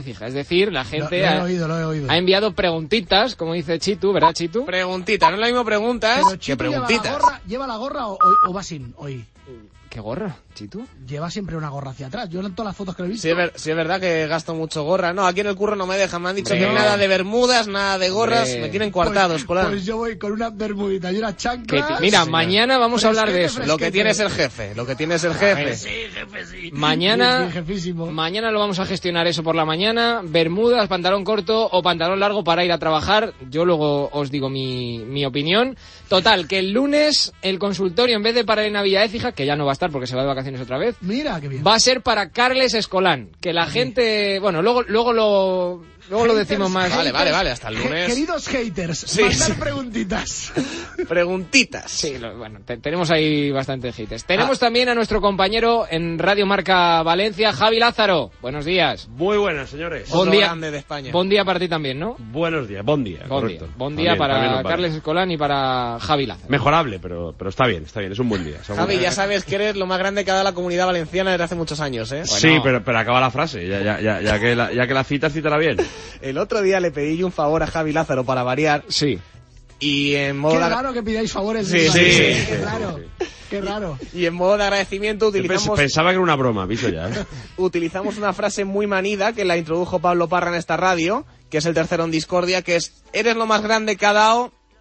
Fija. Es decir, la gente Lo- lo he ha, oído, lo he oído. ha enviado preguntitas, como dice Chitu, ¿verdad, Chitu? Preguntitas, no es lo mismo preguntas Pero que lleva la preguntitas. gorra, ¿Lleva la gorra o, o- o va sin hoy? ¿Qué gorra, Chitu? Lleva siempre una gorra hacia atrás. Yo en todas las fotos que lo he visto. Sí es, ver- sí es verdad que gasto mucho gorra. No, aquí en el curro no me dejan. Me han dicho que nada de bermudas, nada de gorras. Me tienen coartados, pues, pues yo voy con una bermudita y una Que chancla. mira, mañana vamos a hablar de eso. Lo que tiene es el jefe. Lo que tiene es el jefe. Mañana, Sí, jefísimo. mañana lo vamos a gestionar eso por la mañana. Bermudas, pantalón corto o pantalón largo para ir a trabajar. Yo luego os digo mi, mi opinión. Total, que el lunes el consultorio, en vez de para Elena Villaécija, que ya no va a estar porque se va de vacaciones otra vez, Mira, qué bien. va a ser para Carles Escolán. Que la gente, bueno, luego, luego lo, luego lo decimos más. Vale, vale, vale. Hasta el lunes. Queridos haters, Sí, mandar sí. preguntitas. Preguntitas. Sí, lo- bueno, te- tenemos ahí bastante hites. Tenemos también a nuestro compañero en Radio Marca Valencia, Javi Lázaro. Buenos días. Muy buenas, señores. Otro Bon día. grande de España. Buen día para ti también, ¿no? Buenos días, buen día. Buen correcto. día. Buen día También, para también. Carles Escolán y para Javi Lázaro. Mejorable, pero, pero está bien, está bien, es un buen día. Javi, ya sabes que eres lo más grande que ha dado la comunidad valenciana desde hace muchos años, ¿eh? Sí, pero, pero acaba la frase, ya, ya, ya, ya que la, ya que la citas, cítala bien. El otro día le pedí yo un favor a Javi Lázaro para variar Sí. y en modo Qué de, raro que pidáis favores. Sí, sí, Madrid. sí, Qué sí, raro. sí, Qué raro. y en modo de agradecimiento utilizamos Pensaba que era una broma, aviso ya. ¿eh? utilizamos una frase muy manida que la introdujo Pablo Parra en esta radio, que es el tercero en discordia, que es eres lo más grande que ha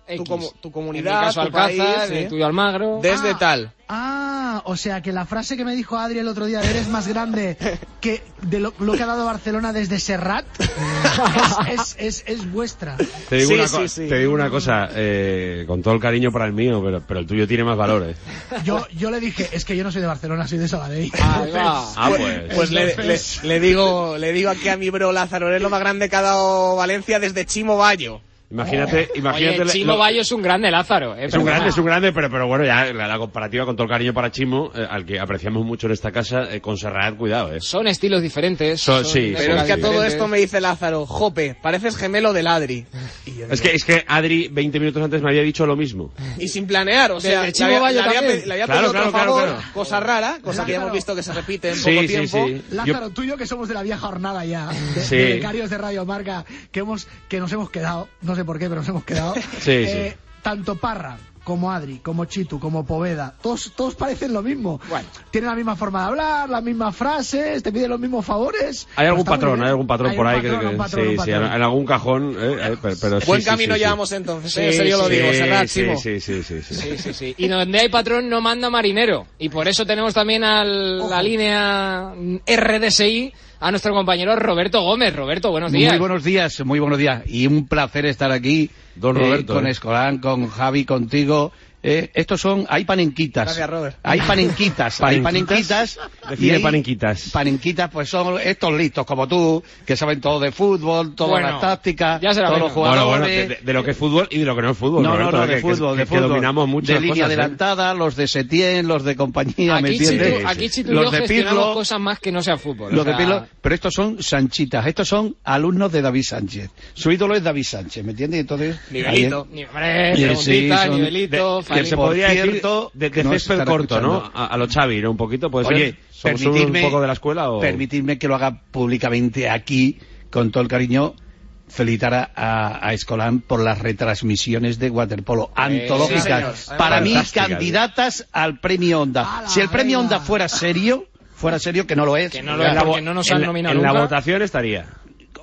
dado tu, X. comu- tu En comunidad, mi caso tu Alcázar, país, en el tuyo Almagro. desde Ah. tal. Ah, o sea que la frase que me dijo Adri el otro día eres más grande que de lo, lo que ha dado Barcelona desde Serrat es, es, es, es vuestra. Te digo, Sí, una, sí, co- sí. te digo una cosa, eh, con todo el cariño para el mío, pero, pero el tuyo tiene más valor, ¿eh? Yo, yo le dije, es que yo no soy de Barcelona, soy de Sabadell. Va. Ah, pues. Pues le, le, Entonces- le digo le digo aquí a mi bro Lázaro, eres lo más grande que ha dado Valencia desde Chimo Bayo. Imagínate, imagínate. Oye, Chimo lo- Bayo es un grande Lázaro. eh, Es un grande, es un grande, pero, pero bueno, ya la, la comparativa con todo el cariño para Chimo, eh, al que apreciamos mucho en esta casa, eh, con Serrat, cuidado, eh. Son estilos diferentes. Son- sí, Pero es que a todo diferentes. esto me dice Lázaro, Jope, pareces gemelo del Adri. Y, yo Es que, es que Adri, 20 minutos antes, me había dicho lo mismo. y sin planear, o sea, Chimo había, Bayo le había también. pe- le había Claro, pedido claro, otro claro, favor, claro. cosa rara, cosa que ya hemos visto que se repite en Sí, poco sí, tiempo. sí. Lázaro, tú y yo que somos de la vieja jornada ya, de, Sí. de becarios de Radio Marca, que hemos, que nos hemos quedado, no sé por qué, pero nos hemos quedado. Sí, Eh, Tanto Parra, como Adri, como Chitu, como Poveda, todos, todos parecen lo mismo. Bueno. Tienen la misma forma de hablar, las mismas frases, te piden los mismos favores. Hay algún patrón, hay algún patrón Hay por ahí que, patrón, que- un patrón, sí, sí, en, en algún cajón, eh, eh, pero, pero sí, Buen sí, camino sí, sí. llevamos entonces, Sí, ¿eh? Eso yo lo sí, digo, Sí, Serrat, sí, Chimo. sí, sí, sí, sí. Sí, sí, sí. Y donde hay patrón no manda marinero. Y por eso tenemos también a la línea RDSI a nuestro compañero Roberto Gómez. Roberto, buenos días. Muy buenos días, muy buenos días. Y un placer estar aquí Don eh, Roberto, con eh. Escolán, con Javi, contigo. Eh, estos son, hay panenquitas. Gracias, Robert. Hay panenquitas, hay ¿Panenquitas? Define hay panenquitas. Panenquitas, pues son estos listos como tú, que saben todo de fútbol, todas Bueno, las tácticas, ya será todos menos. los jugadores. bueno, de, de- de lo que es fútbol y de lo que no es fútbol. No, no, Roberto, no, que- de que- fútbol, que, de fútbol. dominamos mucho De línea cosas, ¿eh? adelantada, los de Setién, los de compañía, ¿me entiendes? Aquí y los yo de Pirlo, cosas más que no sea fútbol. los o de Pirlo, pero estos son sanchitas, estos son alumnos de David Sánchez. Su ídolo es David Sánchez, ¿me entiendes? Entonces, Nivelito. Sí, son- nivelito, Que se podría cierto, decir de, de no se césped corto, ¿no? A, a lo Xavi, ¿no? Un poquito, puede Oye, ser. ¿Somos permitidme, un poco de la escuela o...? permitidme que lo haga públicamente aquí, con todo el cariño, felicitar a, a- a Escolán por las retransmisiones de waterpolo antológicas. sí. Para mí, candidatas al premio Onda. ¡Hala, Si el premio! Onda fuera serio, fuera serio, que no lo es. Que no lo En es la porque vo- no nos han nominado En la votación estaría.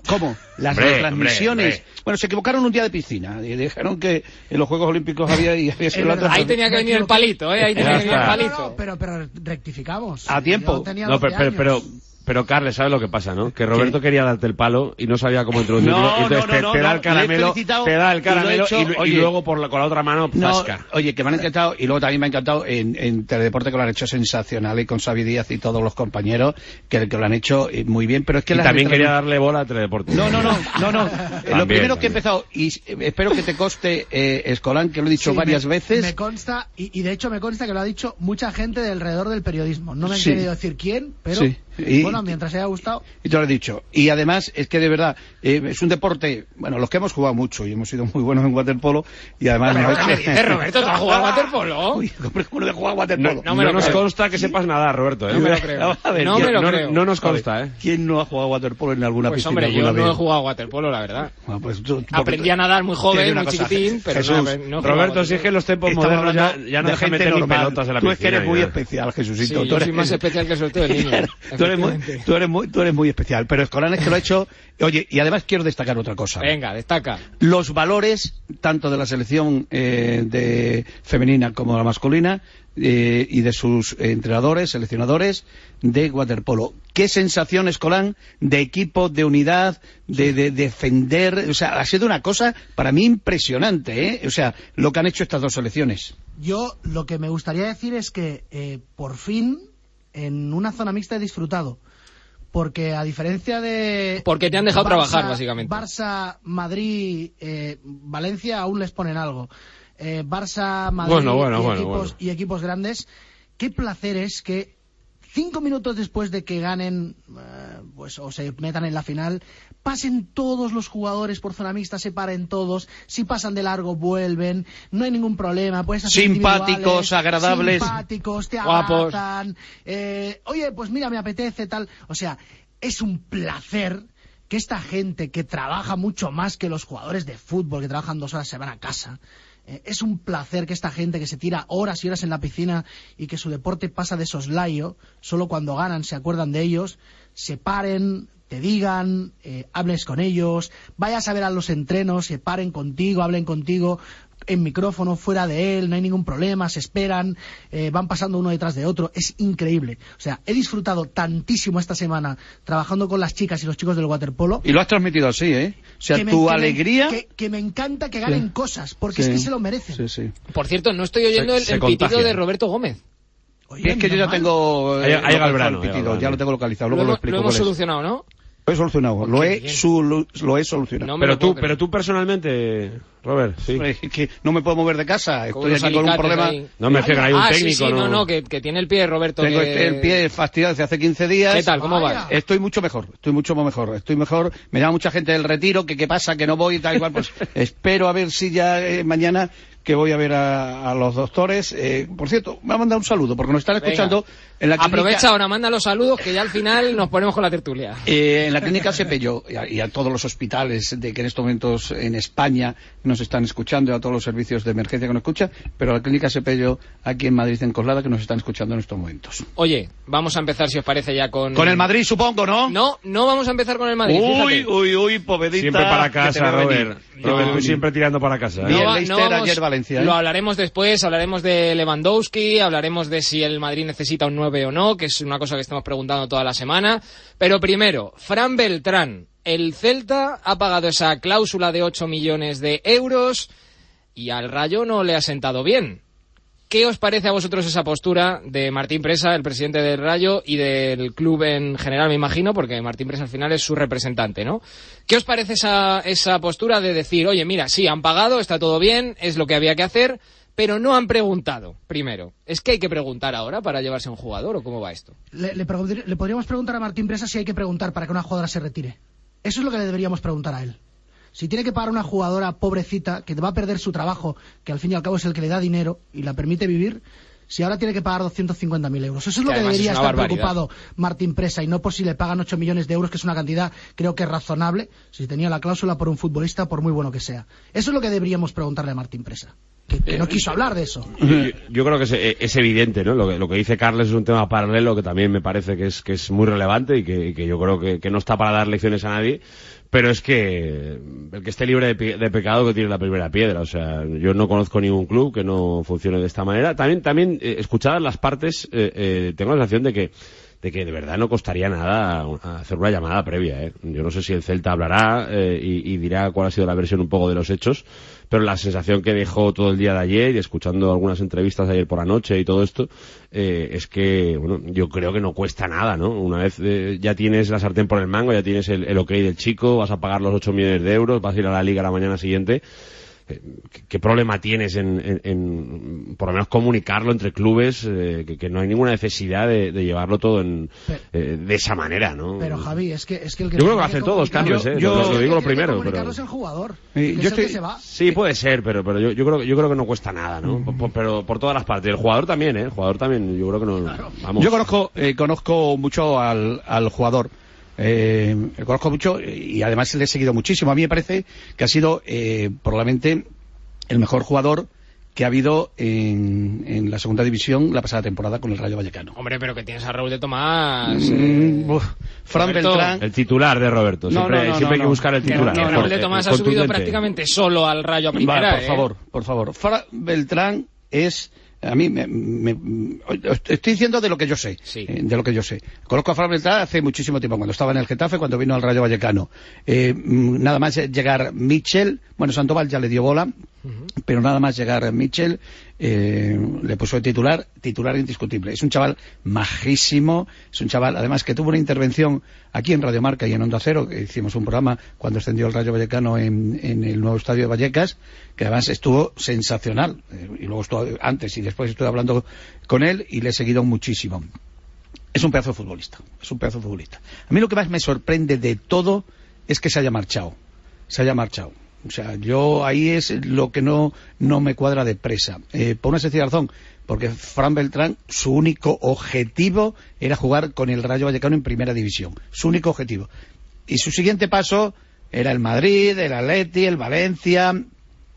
¿Cómo? Las Hombre, retransmisiones. hombre, hombre. Bueno, se equivocaron un día de piscina. Y dijeron que en los Juegos Olímpicos había, y había sido la otra. Ahí tenía que venir el palito, ¿eh? Ahí tenía que venir el está. No, no, palito. no, pero, pero rectificamos. A tiempo. No, 12 pero, pero, años. pero, Pero Carles, ¿sabes lo que pasa, no? Que Roberto quería darte el palo y no sabía cómo introducirlo. No, entonces no, te, no, te da no, el caramelo, te da el y lo he caramelo hecho, y, y luego por la, con la otra mano, No, zasca. oye, que me han encantado y luego también me ha encantado en, en Teledeporte que lo han hecho sensacional y con Xavi Díaz y todos los compañeros que, que lo han hecho eh, muy bien, pero es que Y también quería darle bola a Teledeporte. No, no, no, no, no. Lo También, primero que he empezado, y eh, espero que te coste, eh, Escolán, que lo he dicho Sí, varias me- veces, Me consta, y, y de hecho me consta que lo ha dicho mucha gente de alrededor del periodismo. No me han Sí. querido decir quién, pero Sí. Y- bueno, mientras haya gustado. Y te lo he dicho. Y además es que de verdad eh, es un deporte, bueno, los que hemos jugado mucho y hemos sido muy buenos en waterpolo y además me ¿Qué dices, Roberto? ¿Tú has jugado a waterpolo? Uy, hombre, ¿cómo no he jugado a waterpolo? No, no me lo nos creo. consta que sepas nadar, Roberto. ¿eh? No me lo creo. Ver, No ¿quién- me lo no, creo. no nos consta, ¿eh? ¿Quién no ha jugado a waterpolo en alguna Pues piscina hombre, yo alguna no he vez? jugado a waterpolo, la verdad. Bueno, pues tú- tú- Aprendí a nadar muy joven, muy chiquitín, pero Jesús, no, no Roberto, si es que en los tiempos modernos ya, ya no de deja gente meter ni pelotas en la Tú piscina. es que eres muy especial, Jesucito. yo soy más especial que el del niño. Tú, eres muy, tú, eres muy, tú eres muy especial, pero Escolán es que lo ha hecho... Oye, y además quiero destacar otra cosa. Venga, destaca. Los valores, tanto de la selección eh, de femenina como de la masculina, eh, y de sus entrenadores, seleccionadores de waterpolo. ¿Qué sensación, Escolán, de equipo, de unidad, de, de defender? O sea, ha sido una cosa para mí impresionante, ¿eh? O sea, lo que han hecho estas dos selecciones. Yo lo que me gustaría decir es que eh, por fin en una zona mixta he disfrutado. Porque a diferencia de... Porque te han dejado Barça- trabajar, básicamente. Barça, Madrid, eh, Valencia aún les ponen algo. Eh, Barça, Madrid Bueno, bueno, y, bueno, equipos, bueno. y equipos grandes. Qué placer es que cinco minutos después de que ganen eh, pues o se metan en la final pasen todos los jugadores por zona mixta se paren todos. Si pasan de largo vuelven. No hay ningún problema puedes hacer Simpáticos, agradables. simpáticos te Guapos. eh, oye pues mira me apetece tal. O sea es un placer que esta gente que trabaja mucho más que los jugadores de fútbol que trabajan dos horas se van a casa. Eh, es un placer que esta gente que se tira horas y horas en la piscina y que su deporte pasa de soslayo, solo cuando ganan se acuerdan de ellos, se paren, te digan, eh, hables con ellos, vayas a ver a los entrenos, se paren contigo, hablen contigo en micrófono, fuera de él, no hay ningún problema, se esperan, eh, van pasando uno detrás de otro, es increíble. O sea, he disfrutado tantísimo esta semana trabajando con las chicas y los chicos del waterpolo Y lo has transmitido así, ¿eh? O sea, tu me- alegría... que, que me encanta que ganen Sí. cosas, porque Sí. es que se lo merecen. Sí, sí. Por cierto, no estoy oyendo Se- el, se el pitido de Roberto Gómez. Oye, es que yo ya mal. tengo... Ahí- eh, ahí llega el localizado verano, ya lo tengo localizado, Lo luego lo, hemos, explico lo hemos solucionado, ¿no? Lo he solucionado, lo he, lo he solucionado. No Pero tú, pero tú personalmente, Robert, sí. Es que no me puedo mover de casa, estoy aquí con un problema... ahí. No me refiero, hay un ah, sí, técnico, sí, no, ¿no? no, que, que tiene el pie Roberto. Tengo que- el pie fastidiado desde hace 15 días. ¿Qué tal? ¿Cómo Vaya. vas? Estoy mucho mejor, estoy mucho mejor, estoy mejor. Me llama mucha gente del retiro, que qué pasa, que no voy y tal igual. Pues espero a ver si ya eh, mañana que voy a ver a, a los doctores. Eh, por cierto, me ha mandado un saludo porque nos están Venga. escuchando en la clínica, Aprovecha ahora, manda los saludos que ya al final nos ponemos con la tertulia. eh, en la clínica Sepello y a, y a todos los hospitales de que en estos momentos en España nos están escuchando, y a todos los servicios de emergencia que nos escuchan, pero a la clínica Sepello aquí en Madrid, en Coslada, que nos están escuchando en estos momentos. Oye, vamos a empezar, si os parece, ya con... Con el Madrid, supongo, ¿no? No, no vamos a empezar con el Madrid, Uy, fíjate. uy, uy, povedita. Siempre para que te casa. Robert. Robert, tú siempre tirando para casa. ¿eh? Bien, va- Leicester, ayer ¿eh? Lo hablaremos después, hablaremos de Lewandowski, hablaremos de si el Madrid necesita un 9 o no, que es una cosa que estamos preguntando toda la semana. Pero primero, Fran Beltrán. El Celta ha pagado esa cláusula de 8 millones de euros y al Rayo no le ha sentado bien. ¿Qué os parece a vosotros esa postura de Martín Presa, el presidente del Rayo, y del club en general, me imagino, porque Martín Presa al final es su representante, ¿no? ¿Qué os parece esa, esa postura de decir, oye, mira, sí, han pagado, está todo bien, es lo que había que hacer, pero no han preguntado, primero? ¿Es que hay que preguntar ahora para llevarse a un jugador o cómo va esto? Le, le podríamos preguntar a Martín Presa si hay que preguntar para que una jugadora se retire. Eso es lo que le deberíamos preguntar a él. Si tiene que pagar a una jugadora pobrecita que va a perder su trabajo, que al fin y al cabo es el que le da dinero y la permite vivir, si ahora tiene que pagar 250.000 euros. Eso es lo Que debería es estar barbaridad. preocupado Martín Presa y no por si le pagan 8 millones de euros, que es una cantidad creo que razonable, si tenía la cláusula por un futbolista, por muy bueno que sea. Eso es lo que deberíamos preguntarle a Martín Presa. Que, que no quiso hablar de eso. Yo, creo que es, eh, es evidente, ¿no? Lo que, lo que dice Carles es un tema paralelo que también me parece que es, que es muy relevante y que, yo creo que, que no está para dar lecciones a nadie. Pero es que el que esté libre de, de pecado que tiene la primera piedra. O sea, yo no conozco ningún club que no funcione de esta manera. También, también eh, escuchadas las partes, eh, eh, tengo la sensación de que de que de verdad no costaría nada hacer una llamada previa. ¿eh? Yo no sé si el Celta hablará eh, y, y, dirá cuál ha sido la versión un poco de los hechos, pero la sensación que dejó todo el día de ayer y escuchando algunas entrevistas de ayer por la noche y todo esto, eh, es que, bueno, yo creo que no cuesta nada, ¿no? Una vez eh, ya tienes la sartén por el mango, ya tienes el, el ok del chico, vas a pagar los 8 millones de euros, vas a ir a la liga la mañana siguiente ¿Qué, problema tienes en, en, en, por lo menos comunicarlo entre clubes? Eh, que, que, no hay ninguna necesidad de, de llevarlo todo en, Pero- eh, de esa manera, ¿no? Pero Javi, es que, es que el que Yo creo que hacen todos cambios, ¿eh? Yo- Lo- lo digo lo primero, pero... es el jugador. Eh, que yo es el que se va. Sí, puede ser, pero, pero yo, yo creo, yo creo que no cuesta nada, ¿no? Por- por- pero por todas las partes. El jugador también, ¿eh? El jugador también, yo creo que no... Vamos. Yo conozco, eh, conozco mucho al, al jugador. Eh, le conozco mucho y además le he seguido muchísimo. A mí me parece que ha sido eh, probablemente el mejor jugador que ha habido en, en la segunda división la pasada temporada con el Rayo Vallecano. Hombre, pero que tienes a Raúl de Tomás. eh, Mm, uf, Fran Roberto, Beltrán. El titular de Roberto. No, Siempre, no, no, siempre hay no, que buscar el titular. que eh, Raúl de eh, Tomás ha subido prácticamente solo al Rayo a primera. Va, por ¿eh? favor, por favor. Fran Beltrán es a mí me, me- estoy diciendo de lo que yo sé, Sí. eh, de lo que yo sé. Conozco a Beltrán hace muchísimo tiempo, cuando estaba en el Getafe, cuando vino al Rayo Vallecano. Eh, mm, nada más llegar Mitchell, bueno, Sandoval ya le dio bola, pero nada más llegar Mitchell, eh, le puso de titular, titular indiscutible. Es un chaval majísimo, es un chaval, además, que tuvo una intervención aquí en Radio Marca y en Onda Cero, que hicimos un programa cuando extendió el Rayo Vallecano en, en el nuevo estadio de Vallecas, que además estuvo sensacional. Eh, y luego estuvo, antes y después estuve hablando con él y le he seguido muchísimo. Es un pedazo de futbolista, es un pedazo de futbolista. A mí lo que más me sorprende de todo es que se haya marchado, se haya marchado. O sea, yo ahí es lo que no, no me cuadra de presa. Eh, por una sencilla razón, porque Fran Beltrán, su único objetivo era jugar con el Rayo Vallecano en primera división. Su único objetivo. Y su siguiente paso era el Madrid, el Atleti, el Valencia,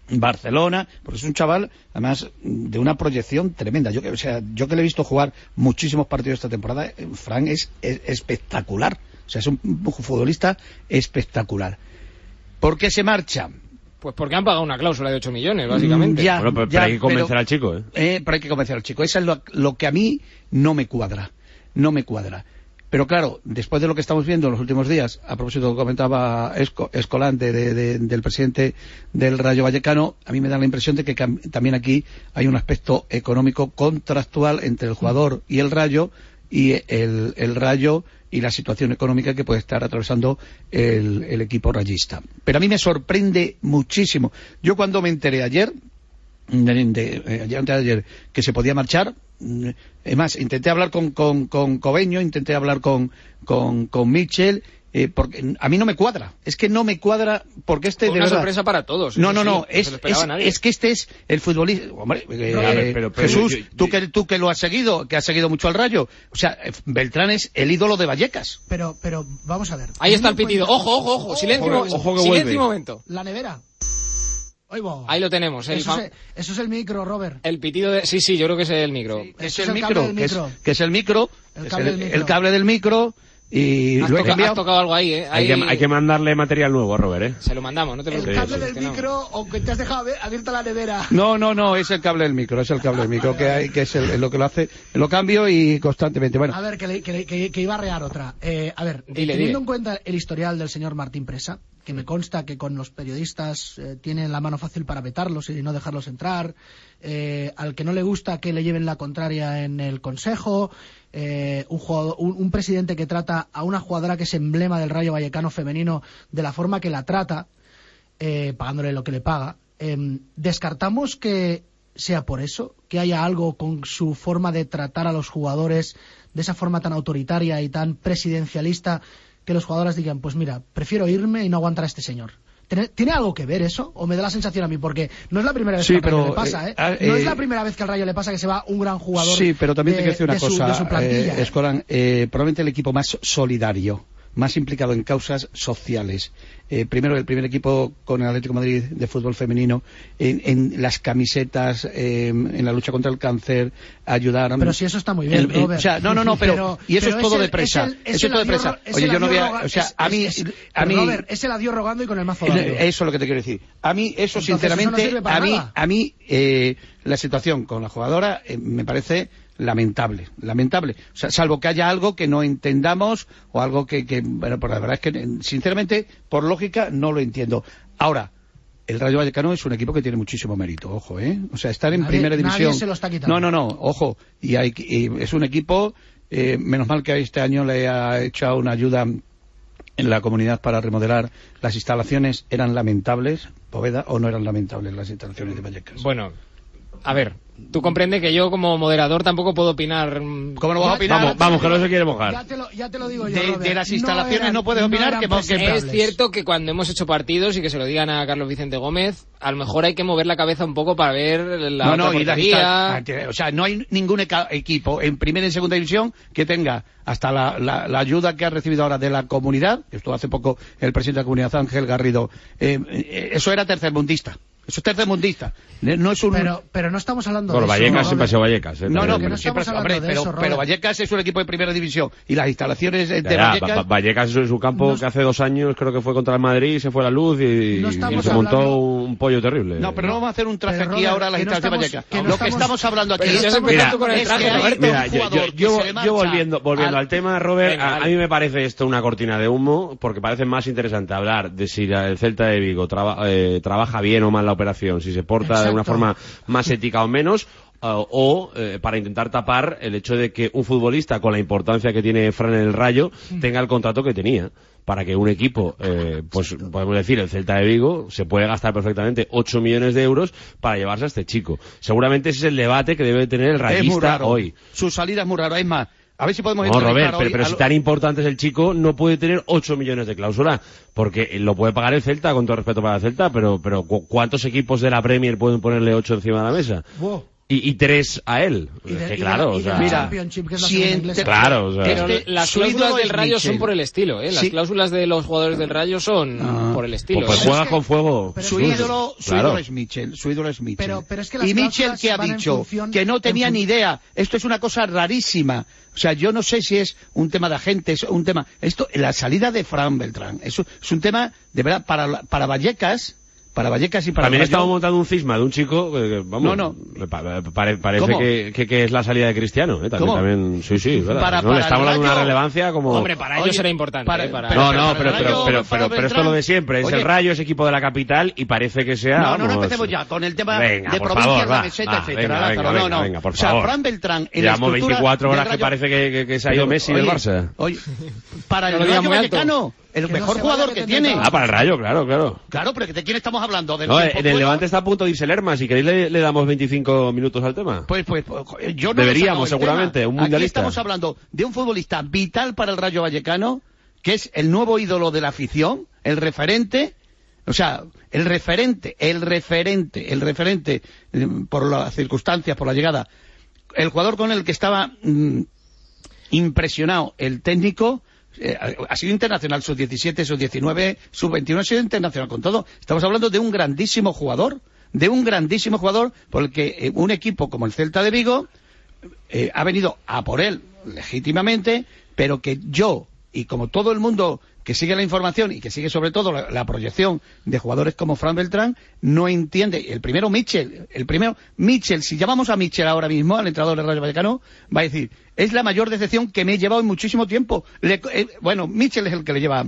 Barcelona, porque es un chaval, además, de una proyección tremenda. Yo que, o sea, yo que le he visto jugar muchísimos partidos esta temporada, eh, Fran es, es espectacular. O sea, es un futbolista espectacular. ¿Por qué se marcha? Pues porque han pagado una cláusula de 8 millones, básicamente. Mm, ya. Bueno, pero, pero hay que convencer pero- al chico, ¿eh? Eh, pero hay que convencer al chico. Eso es lo, lo que a mí no me cuadra. No me cuadra. Pero claro, después de lo que estamos viendo en los últimos días, a propósito de lo que comentaba Esco- Escolante de- de- del presidente del Rayo Vallecano, a mí me da la impresión de que cam- también aquí hay un aspecto económico contractual entre el jugador y el Rayo y el, el Rayo y la situación económica que puede estar atravesando el, equipo rayista. Pero a mí me sorprende muchísimo. Yo cuando me enteré ayer, de, de- eh, de ayer, que se podía marchar. mm, Es más, intenté hablar con, con, con Cobeño, intenté hablar con, con, con Mitchell, eh, porque a mí no me cuadra. Es que no me cuadra porque este de una verdad- sorpresa para todos. no, no, sí, no, es, es- que este es el futbolista. Hombre, eh, a ver, pero- pero Jesús, yo- yo- tú, que, tú que lo has seguido, que has seguido mucho al rayo. O sea, eh, Beltrán es el ídolo de Vallecas. Pero, pero, vamos a ver. Ahí está el pitido. cuenta- Ojo, ojo, ojo. Silencio, Ojo, ojo que silencio vuelve. un momento. La nevera. Ahí lo tenemos. El, Eso es, eso es el micro, Robert. el pitido de... Sí, sí, yo creo que es el micro. Sí. Es el es el micro, que es, micro. que es el micro, El es cable el, del micro. el cable del micro y Has, lo he toca- has cambiado. tocado algo ahí, ¿eh? Hay, que, hay que mandarle material nuevo a Robert, ¿eh? Se lo mandamos, no te El preocupes. cable sí, del que no. micro, aunque te has dejado abierta la nevera. No, no, no, es el cable del micro, es el cable del micro que hay, que es el- lo que lo hace, lo cambio y constantemente. Bueno, A ver, que, le- que le- que- que iba a rear otra. Eh, a ver, Dile, teniendo dile. en cuenta el historial del señor Martín Presa, que me consta que con los periodistas eh, tiene la mano fácil para vetarlos y no dejarlos entrar, eh, al que no le gusta que le lleven la contraria en el consejo, eh, un, jugador- un- un presidente que trata a una jugadora que es emblema del Rayo Vallecano femenino de la forma que la trata, eh, pagándole lo que le paga. Em, ¿Descartamos que sea por eso? ¿Que haya algo con su forma de tratar a los jugadores de esa forma tan autoritaria y tan presidencialista que los jugadores digan, pues mira, prefiero irme y no aguantar a este señor? ¿Tiene, tiene algo que ver eso? ¿O me da la sensación a mí? Porque no es la primera vez Sí, que al Rayo pero, le pasa, ¿eh? eh, ah, no es eh, la primera vez que al Rayo le pasa que se va un gran jugador Sí, pero también de, te quiero decir de una su- cosa, de su plantilla. Escolan, eh, probablemente el equipo más solidario, más implicado en causas sociales. Eh, primero, el primer equipo con el Atlético de Madrid de fútbol femenino, en, en las camisetas, eh, en la lucha contra el cáncer, ayudaron. Pero si eso está muy bien, El- o sea, no, no, no, pero, y eso pero es todo el- de presa. el- eso es todo de presa. es Oye, yo no voy a, o sea, es- a mí, es- es- a mí, Robert, es el adiós rogando y con el mazo dando. Eso es lo que te quiero decir. A mí, eso Entonces, eso no sinceramente, a mí, nada. a mí, eh, la situación con la jugadora eh, me parece lamentable, lamentable. O sea, salvo que haya algo que no entendamos o algo que, que bueno, pues la verdad es que, sinceramente, por lógica, no lo entiendo. Ahora, el Rayo Vallecano es un equipo que tiene muchísimo mérito, ojo, ¿eh? O sea, estar en Nadie- primera nadie división. se lo está quitando. No, no, no, ojo. Y, hay, y es un equipo, eh, menos mal que este año le ha hecho una ayuda en la comunidad para remodelar las instalaciones. ¿Eran lamentables, Poveda, o no eran lamentables las instalaciones de Vallecas? Bueno, a ver, tú comprendes que yo como moderador tampoco puedo opinar. mm, ¿Cómo no vas a opinar? Vamos, vamos, que no se quiere mojar. Ya te lo, ya te lo digo yo, De- las instalaciones eran- no puedes opinar, que va- que- presentables. Es cierto que cuando hemos hecho partidos y que se lo digan a Carlos Vicente Gómez, a lo mejor hay que mover la cabeza un poco para ver la no, otra no, y instala- O sea, no hay ningún equipo en primera y segunda división que tenga hasta la, la- la ayuda que ha recibido ahora de la comunidad. Esto hace poco el presidente de la comunidad, Ángel Garrido. eh, eh, eso era tercermundista. Eso es tercermundista. No es un. Pero, pero no estamos hablando Bueno, de eso. Vallecas siempre ha sido Vallecas. ¿eh? no, no, que pero no siempre. estamos hombre, hablando de pero, eso. Vallecas es un equipo de primera división y las instalaciones de, de Ya, ya, Vallecas. Va- Vallecas es un campo No- que hace dos años creo que fue contra el Madrid, se fue la luz y, No y estamos se montó un pollo terrible. No, pero no vamos a hacer un traje Pero, aquí Robert, ahora a las instalaciones de Vallecas. que no Lo que estamos- hablando aquí es que. Mira, yo, yo- volviendo, volviendo al, tema, Robert, a, mí me parece esto una cortina de humo, porque parece más interesante hablar de si la- el Celta de Vigo eh, trabaja bien o mal la operación, si se porta de una forma más ética o menos, uh, o eh, para intentar tapar el hecho de que un futbolista con la importancia que tiene Fran en el Rayo tenga el contrato que tenía para que un equipo, eh, pues podemos decir el Celta de Vigo, se puede gastar perfectamente 8 millones de euros para llevarse a este chico. Seguramente ese es el debate que debe tener el Es muy rayista raro. hoy. Su salida es muy raro. Es más, a ver si podemos No, Robert, pero, si lo- tan importante es el chico, no puede tener 8 millones de cláusula, porque lo puede pagar el Celta, con todo respeto para el Celta, pero, pero ¿cu- ¿cuántos equipos de la Premier pueden ponerle 8 encima de la mesa? Wow. Y, y 3 a él. Y de- Es que y de- claro, o sea... Mira, Championship, que es la si segunda en- inglesa. Claro, o sea... Pero las su cláusulas del Rayo son Mitchell. por el estilo, ¿eh? Las Sí. cláusulas de los jugadores del Rayo son Ah. por el estilo. Pues, ¿eh? juega es que- con fuego. pero Su ídolo, su Claro. ídolo es Mitchell, su ídolo es Mitchell. Pero- pero es que las y Mitchell que ha dicho función- que no en tenía ni idea. Esto es una cosa rarísima. O sea, yo no sé si es un tema de agentes, un tema. Esto, la salida de Fran Beltrán, eso es un tema de verdad para la- para Vallecas, para Vallecas y para También estamos montando un cisma de un chico que, que, vamos, No, no. pa- pare- parece que, que- que es la salida de Cristiano, ¿eh? También, ¿Cómo? también, sí, sí, verdad. Para- no, para le estamos dando una Rayo- relevancia como... Hombre, para ellos era importante. para- ¿eh? Para- pero- no, no, pero, pero, pero, pero, pero esto es lo de siempre, es Oye, el Rayo, es equipo de la capital y parece que sea... No, no, no vamos, empecemos ya con el tema Venga, de por provincias, favor, la va, meseta, va, etcétera. venga, Lázaro. venga, no, venga, no. venga, por o sea, favor. Fran Beltrán en la Llevamos estructura 24 horas que parece que, se ha ido Messi del Barça. Oye, para No el Rayo. Vallecano, el no mejor jugador que tiene. Ah, para el Rayo, claro, claro. Claro, pero ¿de quién estamos hablando? ¿Del No, en el? Levante está a punto de irse Lerma, si queréis le, le damos 25 minutos al tema. Pues, pues, pues, yo no Deberíamos, seguramente, tema. un Aquí mundialista. estamos hablando de un futbolista vital para el Rayo Vallecano, que es el nuevo ídolo de la afición, el referente, o sea, el referente, el referente, el referente, eh, por las circunstancias, por la llegada, el jugador con el que estaba mm, impresionado el técnico, eh, ha sido internacional sub-17, sub-19, sub-21, ha sido internacional con todo. Estamos hablando de un grandísimo jugador, de un grandísimo jugador, porque eh, un equipo como el Celta de Vigo eh, ha venido a por él legítimamente, pero que yo, y como todo el mundo que sigue la información y que sigue sobre todo la, la proyección de jugadores como Fran Beltrán, no entiende. El primero, Mitchell, el primero, Mitchell, si llamamos a Mitchell ahora mismo, al entrenador del Rayo Vallecano, va a decir, es la mayor decepción que me he llevado en muchísimo tiempo. Le- eh, bueno, Mitchell es el que le lleva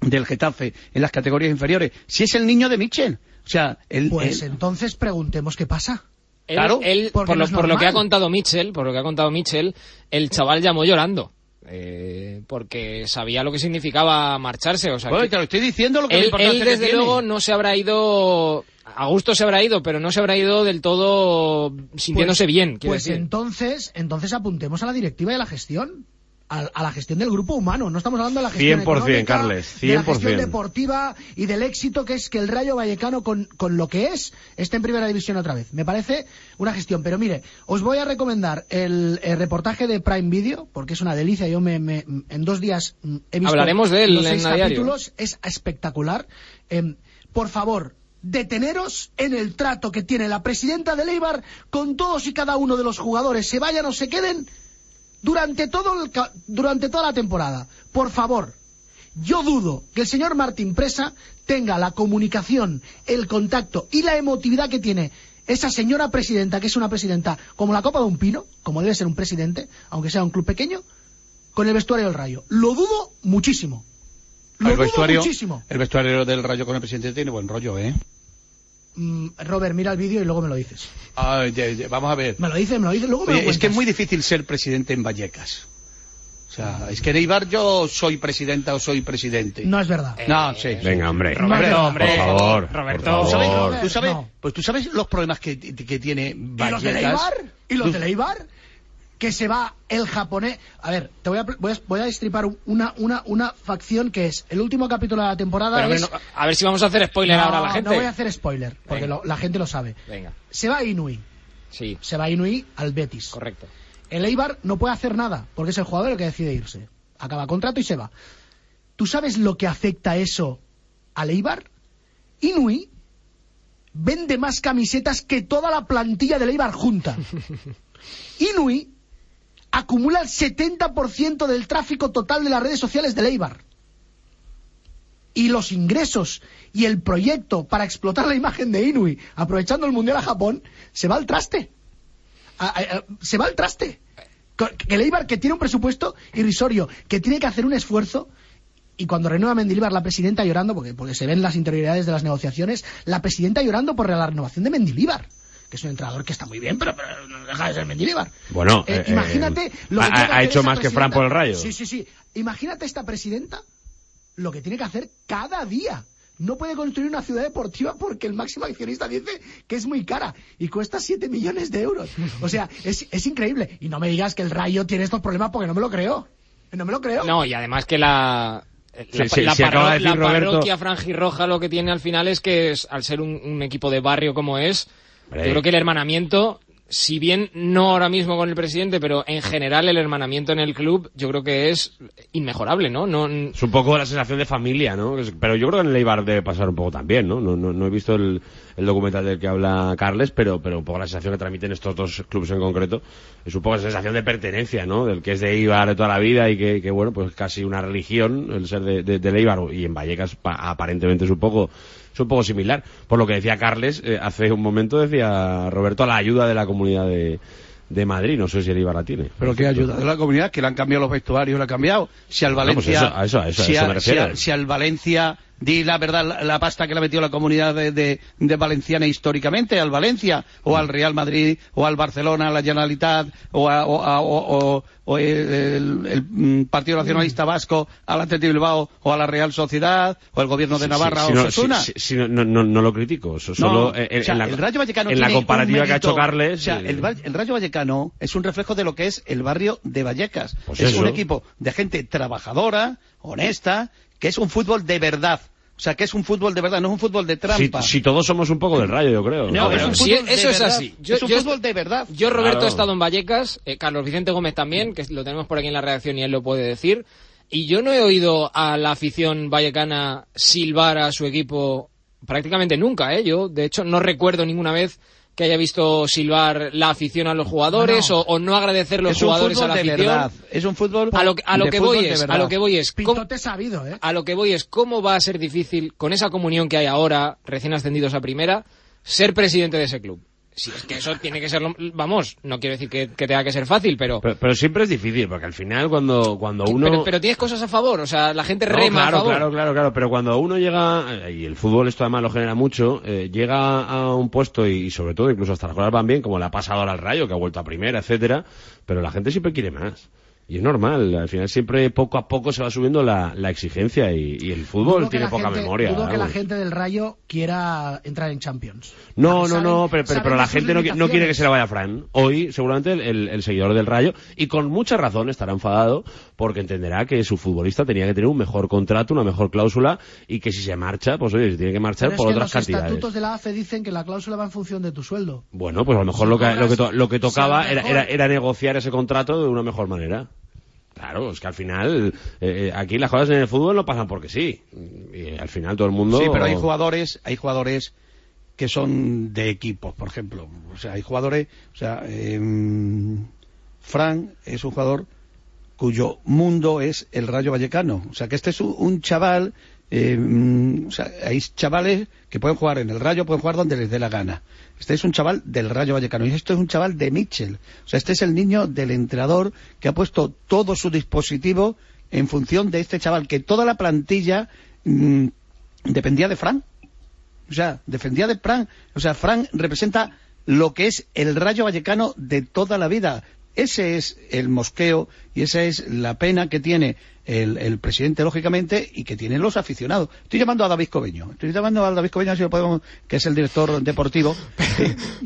del Getafe en las categorías inferiores. Si es el niño de Mitchell. O sea, el, Pues el- entonces preguntemos qué pasa. Él, Claro, él, por, no lo, por lo que ha contado Mitchell, por lo que ha contado Mitchell, el chaval llamó llorando. Eh, porque sabía lo que significaba marcharse. O sea, Bueno, que te lo estoy diciendo lo que él, él, que desde tiene. luego no se habrá ido. A gusto se habrá ido, pero no se habrá ido del todo sintiéndose Pues- bien. Pues decir. entonces, entonces apuntemos a la directiva y a la gestión. A, a la gestión del grupo humano, no estamos hablando de la gestión 100%, económica, Carles, de la gestión 100%. deportiva y del éxito que es que el Rayo Vallecano con, con lo que es esté en primera división otra vez. Me parece una gestión, pero mire, os voy a recomendar el, el reportaje de Prime Video porque es una delicia. Yo me, me- en dos días mm, he visto Hablaremos de él los en seis Diario. capítulos, es espectacular. Em, por favor, deteneros en el trato que tiene la presidenta de Leibar con todos y cada uno de los jugadores, se vayan o se queden, durante, todo el durante toda la temporada. Por favor, yo dudo que el señor Martín Presa tenga la comunicación, el contacto y la emotividad que tiene esa señora presidenta, que es una presidenta como la copa de un pino, como debe ser un presidente, aunque sea un club pequeño, con el vestuario del Rayo. Lo dudo muchísimo. Lo el dudo vestuario, muchísimo. el vestuario del Rayo con el presidente tiene buen rollo, ¿eh? Mm, Robert, mira el vídeo y luego me lo dices. Ah, ya, ya, vamos a ver. Me lo dices, me lo dices, luego me Oye, lo es que es cuentas. muy difícil ser presidente en Vallecas. O sea, es que en Eibar yo soy presidenta o soy presidente. No es verdad. No, sí. Venga, hombre. Roberto, hombre, por favor. Roberto. por ¿Tú sabes, favor. tú sabes- No. pues tú sabes los problemas que, que tiene ¿Y los Vallecas. de Leibar? ¿Y los de Leibar? Que se va el japonés. A ver, te voy a, voy a, voy a destripar una, una, una facción que es el último capítulo de la temporada. Pero, es... no- a ver si vamos a hacer spoiler No, ahora a la gente. No voy a hacer spoiler, porque lo- la gente lo sabe. Venga, Se va Inui. sí, Se va Inui al Betis. correcto. El Eibar no puede hacer nada, porque es el jugador el que decide irse. Acaba contrato y se va. ¿Tú sabes lo que afecta eso al Eibar? Inui vende más camisetas que toda la plantilla del Eibar junta. Inui acumula el 70% del tráfico total de las redes sociales del Eibar. Y los ingresos y el proyecto para explotar la imagen de Inui, aprovechando el Mundial a Japón, se va al traste. Se va al traste. Que el Eibar, que tiene un presupuesto irrisorio, que tiene que hacer un esfuerzo, y cuando renueva Mendilibar, la presidenta llorando, porque, porque se ven las interioridades de las negociaciones, la presidenta llorando por la renovación de Mendilibar, que es un entrenador que está muy bien, pero, pero no deja de ser Mendilibar. Bueno, Eh, eh, imagínate eh, lo que ha- ha hecho más que Fran por el Rayo. Sí, sí, sí. Imagínate esta presidenta lo que tiene que hacer cada día. No puede construir una ciudad deportiva porque el máximo accionista dice que es muy cara y cuesta 7 millones de euros. O sea, es, es increíble. Y no me digas que el Rayo tiene estos problemas porque no me lo creo. No me lo creo. No, y además que la... La, Sí, sí, la de Roberto- parroquia franjirroja lo que tiene al final es que es, al ser un, un equipo de barrio como es. Yo creo que el hermanamiento, si bien no ahora mismo con el presidente, pero en general el hermanamiento en el club, yo creo que es inmejorable, ¿no? no Es un poco la sensación de familia, ¿no? Pero yo creo que en el Eibar debe pasar un poco también, ¿no? No, no, no he visto el, el documental del que habla Carles, pero, pero un poco la sensación que transmiten estos dos clubes en concreto es un poco la sensación de pertenencia, ¿no? Del que es de Eibar de toda la vida y que, que bueno, pues casi una religión el ser de, de, del Eibar y en Vallecas pa- aparentemente es un poco es un poco similar. Por lo que decía Carles, eh, hace un momento decía Roberto, a la ayuda de la comunidad de, de Madrid, no sé si el Eibar la tiene. Pero qué ayuda de la comunidad, que le han cambiado los vestuarios, le han cambiado. Si al Valencia, si al Valencia, di la verdad, la, la pasta que le ha metido la comunidad de, de, de valenciana históricamente, al Valencia, o al Real Madrid, o al Barcelona, a la Generalitat, o, a- o, a- o- o- el, el- el, mm, Partido Nacionalista Vasco, al Atlético Bilbao, o a la Real Sociedad, o al Gobierno de Navarra, sí, sí, o Osasuna. sí, no, no, no, lo critico. so- Solo No, eh, en, o sea, en la, el Rayo Vallecano en la comparativa que ha hecho Carles. o sea, eh, el, Va- el Rayo Vallecano es un reflejo de lo que es el barrio de Vallecas. Pues es eso. un equipo de gente trabajadora, honesta, que es un fútbol de verdad. O sea, que es un fútbol de verdad, no es un fútbol de si, trampa. si todos somos un poco del rayo, yo creo. No, es de eso es verdad. así. Yo- es un yo- fútbol de verdad. Yo, Roberto, Claro. he estado en Vallecas, eh, Carlos Vicente Gómez también, que lo tenemos por aquí en la redacción y él lo puede decir. Y yo no he oído a la afición vallecana silbar a su equipo prácticamente nunca, ¿eh? Yo, de hecho, no recuerdo ninguna vez que haya visto silbar la afición a los jugadores No, no. O, o no agradecer los es un jugadores a la de afición. verdad. Es un fútbol A lo, que- a lo de que voy es, a lo que voy es, ¿cómo- sabido, ¿eh? a lo que voy es cómo va a ser difícil, con esa comunión que hay ahora, recién ascendidos a primera, ser presidente de ese club. Si es que eso tiene que ser, lo- vamos, no quiero decir que, que tenga que ser fácil, pero, Pero, pero siempre es difícil, porque al final cuando, cuando uno... pero, pero tienes cosas a favor, o sea, la gente No, rema claro, a favor. claro, claro, claro, pero cuando uno llega, eh, y el fútbol esto además lo genera mucho, eh, llega a un puesto y, y sobre todo incluso hasta las cosas van bien, como le ha pasado ahora al Rayo, que ha vuelto a primera, etcétera, pero la gente siempre quiere más. Y es normal, al final siempre poco a poco se va subiendo la, la exigencia y, y el fútbol tiene la poca gente- memoria. Dudo que la gente del Rayo quiera entrar en Champions. No, no, no, pero, pero, pero la gente no, no quiere que se le vaya Fran. Hoy, seguramente, el, el- el seguidor del Rayo, y con mucha razón estará enfadado, porque entenderá que su futbolista tenía que tener un mejor contrato, una mejor cláusula, y que si se marcha, pues oye, se tiene que marchar Pero es por que otras los cantidades. estatutos de la AFE dicen que la cláusula va en función de tu sueldo. Bueno, pues a lo mejor Si lo que, lo que, to- lo que tocaba era, mejor. era, era negociar ese contrato de una mejor manera. Claro, es que al final, eh, eh, aquí las cosas en el fútbol no pasan porque sí. Y al final todo el mundo... Sí, pero hay jugadores, hay jugadores que son de equipos, por ejemplo. O sea, hay jugadores, o sea, em, Fran es un jugador cuyo mundo es el Rayo Vallecano. O sea, que este es un, chaval eh, mm, o sea, hay chavales que pueden jugar en el Rayo, pueden jugar donde les dé la gana. Este es un chaval del Rayo Vallecano y esto es un chaval de Mitchell. O sea, este es el niño del entrenador que ha puesto todo su dispositivo en función de este chaval, que toda la plantilla mm, dependía de Fran. O sea, dependía de Fran. O sea, Fran representa lo que es el Rayo Vallecano de toda la vida. Ese es el mosqueo y esa es la pena que tiene el, el, presidente, lógicamente, y que tienen los aficionados. Estoy llamando a David Cobeño. Estoy llamando a David Cobeño, si lo podemos, que es el director deportivo.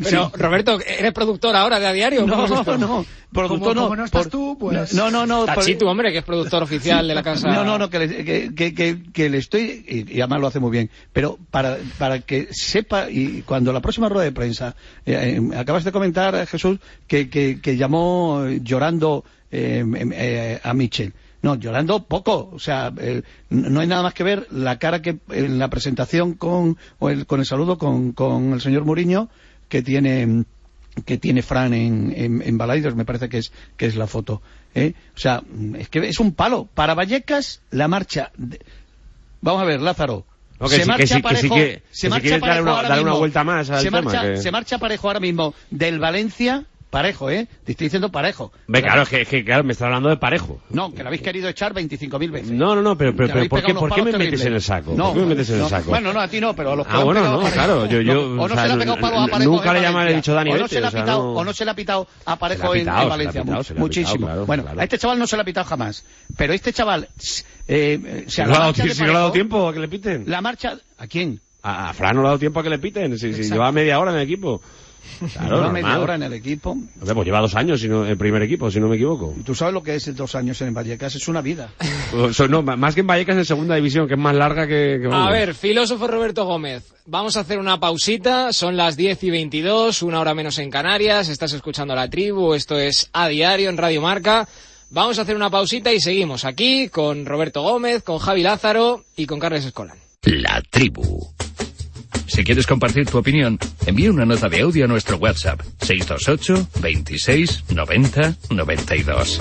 Pero, sí. Roberto, ¿eres productor ahora de a diario? No, no. Productor como, no. como no estás por, tú, pues... No, no, no. Tachi, tu hombre, que es productor oficial de la casa. No, no, no, que le, que, que, que, que le estoy, y, y, además lo hace muy bien, pero para, para que sepa, y cuando la próxima rueda de prensa, eh, eh, acabas de comentar, Jesús, que, que, que llamó llorando eh, eh, a Michel. No, llorando poco. O sea, eh, no hay nada más que ver la cara que en la presentación con, o el, con el saludo con, con el señor Muriño que tiene que tiene Fran en, en, en Balaidos, me parece que es, que es la foto. ¿eh? O sea, es que es un palo. Para Vallecas, la marcha. De... Vamos a ver, Lázaro. No, que se sí, marcha que sí, parejo, que sí que, se marcha si quieres parejo dar una, ahora dar una mismo. vuelta más al se tema. marcha, que... se marcha parejo ahora mismo del Valencia parejo, ¿eh? Te estoy diciendo parejo. Ve, claro, es que, claro, me está hablando de parejo. No, que lo habéis querido echar 25.000 veces. No, no, no, pero, pero, pero ¿por, qué, pegado ¿por unos qué me metes en el saco? No, ¿Por qué me metes en el no. saco? Bueno, no, a ti no, pero a los que Ah, bueno, no, claro, yo- yo, o o no sea, se le ha pegado palo a parejo nunca le he dicho Dani o no se le ha o pitado, no- o no se le ha pitado a parejo en- Valencia. muchísimo. bueno, a este chaval no se le ha pitado jamás. Pero este chaval, eh, Si se ha dado tiempo a que le piten. La marcha, ¿a quién? A, Fran no le ha dado tiempo a que le piten. Si, si Exacto. lleva media hora en el equipo. Claro, Lleva normal. media hora en el equipo. Hombre, pues lleva dos años no, el primer equipo, si no me equivoco. Tú sabes lo que es dos años en Vallecas, es una vida. No, más que en Vallecas en segunda división, que es más larga que... que A ver, filósofo Roberto Gómez, vamos a hacer una pausita, son las 10 y 22, una hora menos en Canarias, estás escuchando La Tribu, esto es A Diario en Radio Marca. Vamos a hacer una pausita y seguimos aquí con Roberto Gómez, con Javi Lázaro y con Carles Escolán. La tribu. Si quieres compartir tu opinión, envía una nota de audio a nuestro WhatsApp 628 26 90 92.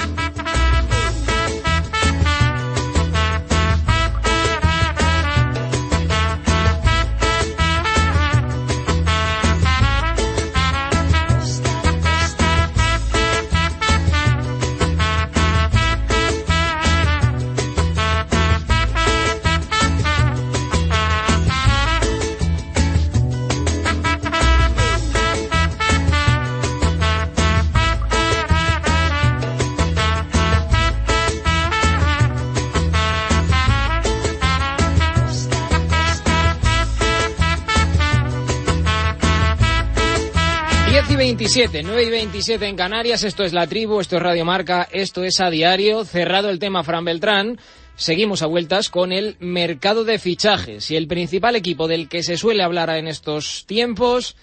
27, 9 y 27 en Canarias, esto es La Tribu, esto es Radio Marca, esto es A Diario, cerrado el tema Fran Beltrán, seguimos a vueltas con el mercado de fichajes. Y el principal equipo del que se suele hablar en estos tiempos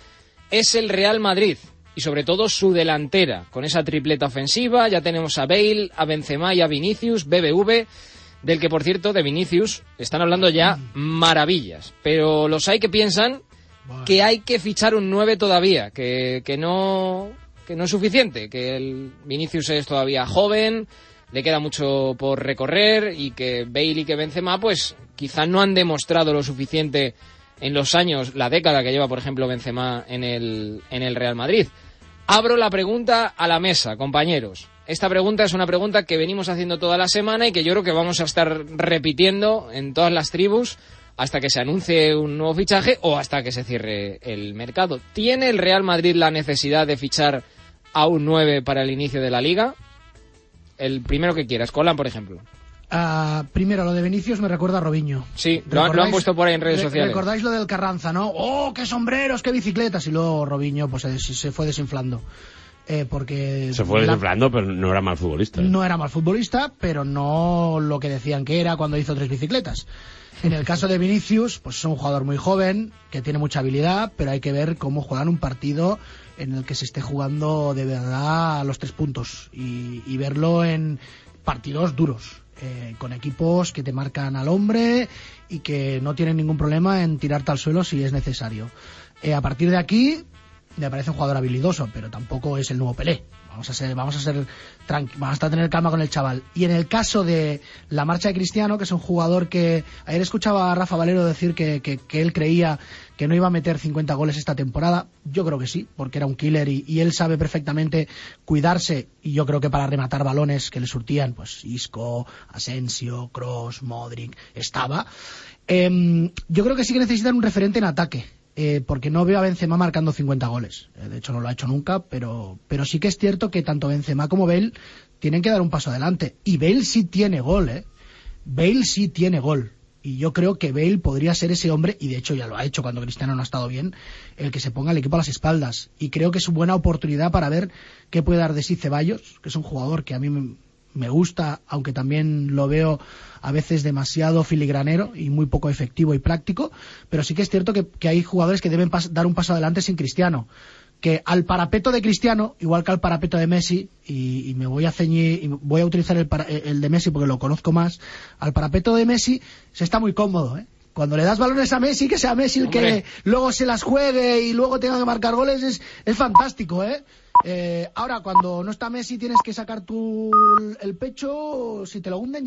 es el Real Madrid y sobre todo su delantera, con esa tripleta ofensiva, ya tenemos a Bale, a Benzema y a Vinicius, BBV, del que por cierto de Vinicius están hablando ya maravillas, pero los hay que piensan que hay que fichar un 9 todavía, que, que no que no es suficiente, que el Vinicius es todavía joven, le queda mucho por recorrer y que Bale y que Benzema pues quizá no han demostrado lo suficiente en los años, la década que lleva por ejemplo Benzema en el en el Real Madrid. Abro la pregunta a la mesa, compañeros. Esta pregunta es una pregunta que venimos haciendo toda la semana y que yo creo que vamos a estar repitiendo en todas las tribus hasta que se anuncie un nuevo fichaje o hasta que se cierre el mercado. ¿Tiene el Real Madrid la necesidad de fichar a un 9 para el inicio de la liga? El primero que quieras, Colan, por ejemplo. Ah, primero, lo de Vinicius me recuerda a Robinho. Sí, lo, han- lo han puesto por ahí en redes re- sociales. ¿Recordáis lo del Carranza, no? ¡Oh, qué sombreros, qué bicicletas! Y luego Robinho pues se, se fue desinflando. Eh, porque... Se fue la- desinflando, pero no era mal futbolista. ¿eh? No era mal futbolista, pero no lo que decían que era cuando hizo tres bicicletas. En el caso de Vinicius, pues es un jugador muy joven, que tiene mucha habilidad, pero hay que ver cómo juegan un partido en el que se esté jugando de verdad a los tres puntos y, y verlo en partidos duros, eh, con equipos que te marcan al hombre y que no tienen ningún problema en tirarte al suelo si es necesario. Eh, a partir de aquí, me parece un jugador habilidoso, pero tampoco es el nuevo Pelé. Vamos a ser, vamos a ser vamos a tener calma con el chaval. Y en el caso de la marcha de Cristiano, que es un jugador que ayer escuchaba a Rafa Valero decir que, que- él creía que no iba a meter 50 goles esta temporada, yo creo que sí, porque era un killer y, y él sabe perfectamente cuidarse y yo creo que para rematar balones que le surtían, pues Isco, Asensio, Cross, Modric, estaba. Em, yo creo que sí que necesitan un referente en ataque. Eh, porque no veo a Benzema marcando 50 goles. Eh, de hecho, no lo ha hecho nunca, pero, pero sí que es cierto que tanto Benzema como Bale tienen que dar un paso adelante. Y Bale sí tiene gol, ¿eh? Bale sí tiene gol. Y yo creo que Bale podría ser ese hombre, y de hecho ya lo ha hecho cuando Cristiano no ha estado bien, el que se ponga el equipo a las espaldas. Y creo que es una buena oportunidad para ver qué puede dar de sí Ceballos, que es un jugador que a mí me, gusta, aunque también lo veo a veces demasiado filigranero y muy poco efectivo y práctico, pero sí que es cierto que, hay jugadores que deben dar un paso adelante sin Cristiano. Que al parapeto de Cristiano, igual que al parapeto de Messi, y, me voy a ceñir, y voy a utilizar el, el de Messi porque lo conozco más, al parapeto de Messi se está muy cómodo, ¿eh? Cuando le das balones a Messi, que sea Messi el que Hombre. luego se las juegue y luego tenga que marcar goles, es, es fantástico, ¿eh? Eh, Ahora, cuando no está Messi, tienes que sacar tú el pecho, si te lo hunden,